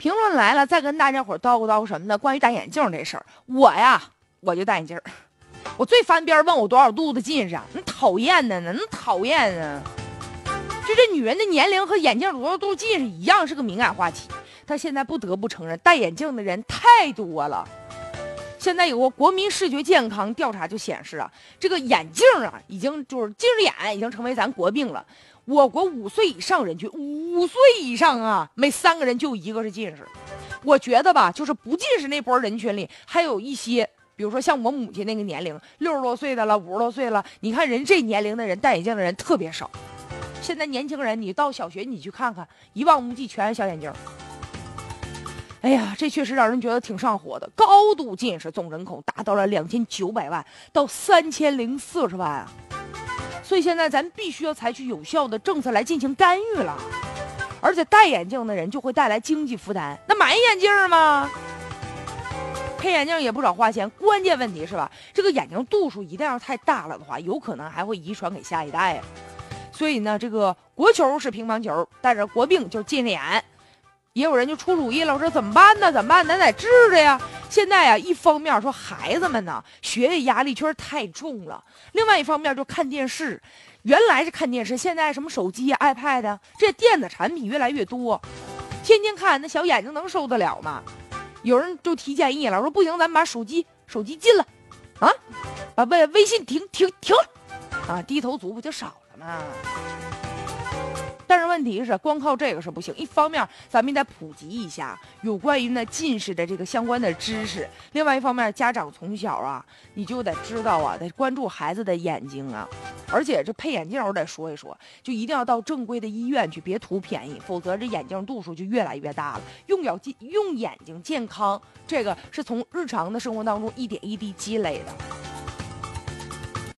评论来了，再跟大家伙叨咕叨咕什么呢，关于戴眼镜这事儿，我呀，我就戴眼镜儿。我最烦别人问我多少度的近视啊，那讨厌的呢，那讨厌啊！就这女人的年龄和眼镜多少度近视一样，是个敏感话题。但现在不得不承认，戴眼镜的人太多了。现在有个国民视觉健康调查就显示啊，这个眼镜啊，已经就是近视眼已经成为咱国病了。我国五岁以上人群，五岁以上啊，每三个人就一个是近视。我觉得吧，就是不近视那波人群里，还有一些，比如说像我母亲那个年龄，六十多岁的了，五十多岁了，你看人这年龄的人戴眼镜的人特别少。现在年轻人，你到小学你去看看，一望无际全是小眼镜。哎呀，这确实让人觉得挺上火的。高度近视总人口达到了两千九百万到三千零四十万啊。所以现在咱必须要采取有效的政策来进行干预了，而且戴眼镜的人就会带来经济负担。那买眼镜吗？配眼镜也不少花钱，关键问题是吧？这个眼睛度数一旦要太大了的话，有可能还会遗传给下一代。所以呢，这个国球是乒乓球，但是国病就是近视眼。也有人就出主意了，我说怎么办呢？怎么办？咱得治着呀。现在呀，一方面说孩子们呢学业压力确实太重了，另外一方面就看电视，原来是看电视，现在什么手机、iPad，这电子产品越来越多，天天看那小眼睛能受得了吗？有人就提建议了，说不行，咱们把手机手机禁了，啊，把微微信停停停了，啊，低头族不就少了吗？问题是，光靠这个是不行。一方面，咱们得普及一下有关于那近视的这个相关的知识；另外一方面，家长从小啊，你就得知道啊，得关注孩子的眼睛啊。而且这配眼镜，我得说一说，就一定要到正规的医院去，别图便宜，否则这眼镜度数就越来越大了。用眼用眼睛健康，这个是从日常的生活当中一点一滴积累的。